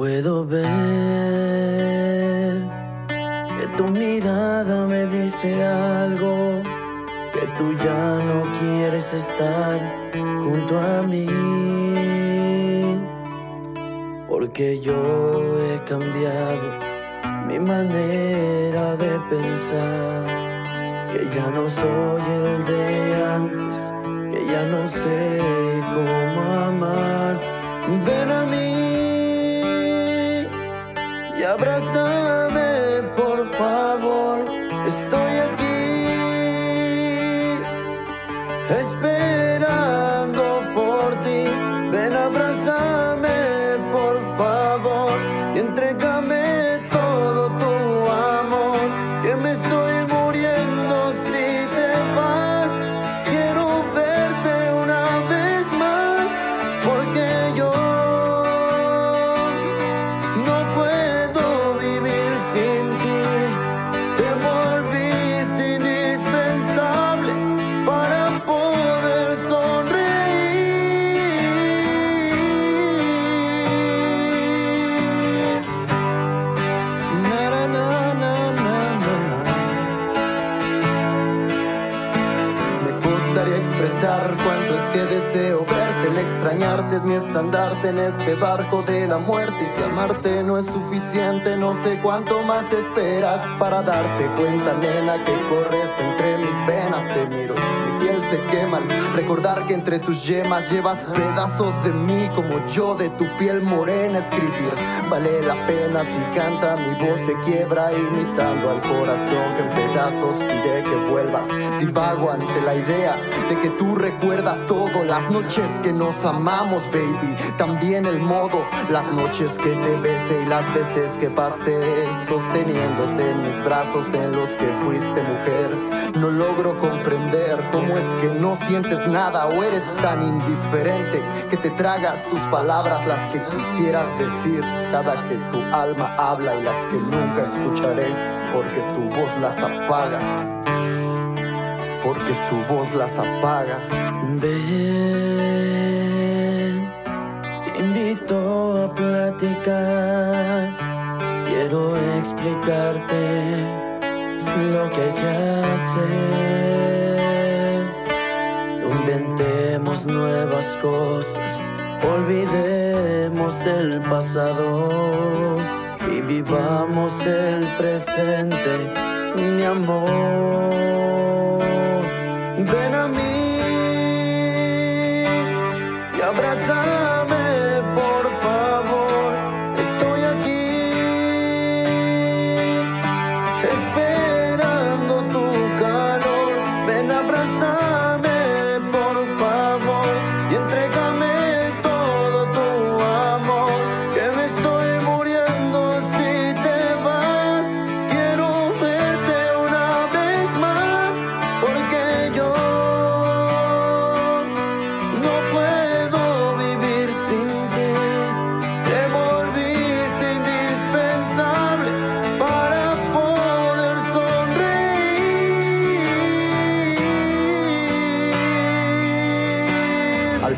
Puedo ver que tu mirada me dice algo, que tú ya no quieres estar junto a mí, porque yo he cambiado mi manera de pensar, que ya no soy el de antes, que ya no sé cómo amar. Ven a mí abrázame, por favor. Estoy aquí esperando expresar cuánto es que deseo verte. El extrañarte es mi estandarte en este barco de la muerte. Y si amarte no es suficiente, no sé cuánto más esperas para darte cuenta, nena, que corres entre mis venas. Te miro, se quema. al Recordar que entre tus yemas llevas pedazos de mí, como yo de tu piel morena. Escribir vale la pena si canta, mi voz se quiebra, imitando al corazón que en pedazos pide que vuelvas. Divago ante la idea de que tú recuerdas todo, las noches que nos amamos, baby. También el modo, las noches que te besé y las veces que pasé sosteniéndote en mis brazos en los que fuiste mujer. No logro comprender cómo es que no sientes nada o eres tan indiferente que te tragas tus palabras, las que quisieras decir, cada que tu alma habla y las que nunca escucharé, porque tu voz las apaga porque tu voz las apaga. Ven, te invito a platicar. Quiero explicarte lo que hay que hacer. Cosas, olvidemos el pasado y vivamos el presente, mi amor. Ven a mí y abrázame,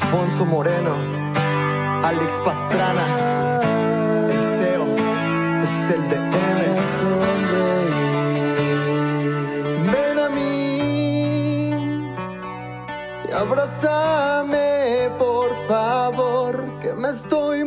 Alfonso Moreno, Alex Pastrana, el CEO es el de M. Ven a mí y abrázame, por favor, que me estoy